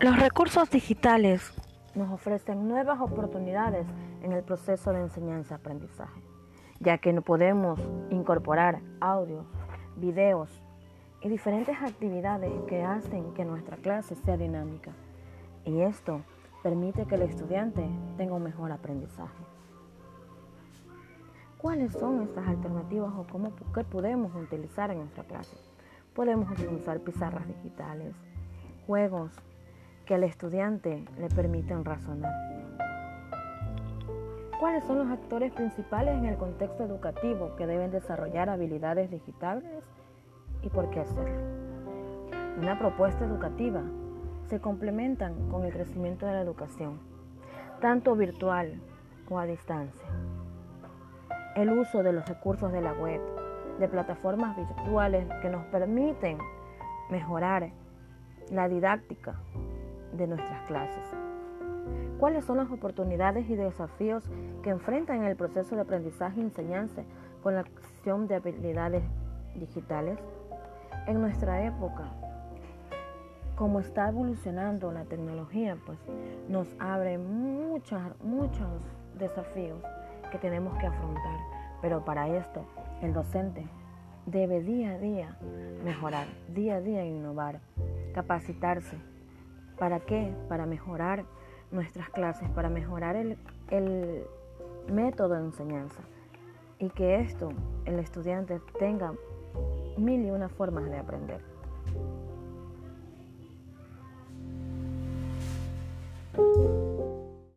Los recursos digitales nos ofrecen nuevas oportunidades en el proceso de enseñanza-aprendizaje, ya que podemos incorporar audios, videos y diferentes actividades que hacen que nuestra clase sea dinámica. Y esto permite que el estudiante tenga un mejor aprendizaje. ¿Cuáles son estas alternativas o cómo qué podemos utilizar en nuestra clase? Podemos utilizar pizarras digitales, juegos, que al estudiante le permiten razonar. ¿Cuáles son los actores principales en el contexto educativo que deben desarrollar habilidades digitales y por qué hacerlo? Una propuesta educativa se complementan con el crecimiento de la educación, tanto virtual o a distancia. El uso de los recursos de la web, de plataformas virtuales que nos permiten mejorar la didáctica de nuestras clases. ¿Cuáles son las oportunidades y desafíos que enfrentan en el proceso de aprendizaje y enseñanza con la acción de habilidades digitales? En nuestra época, como está evolucionando la tecnología, pues nos abre muchos, muchos desafíos que tenemos que afrontar. Pero para esto, el docente debe día a día mejorar, día a día innovar, capacitarse ¿Para qué? Para mejorar nuestras clases, para mejorar el, método de enseñanza y que esto, el estudiante tenga mil y una formas de aprender.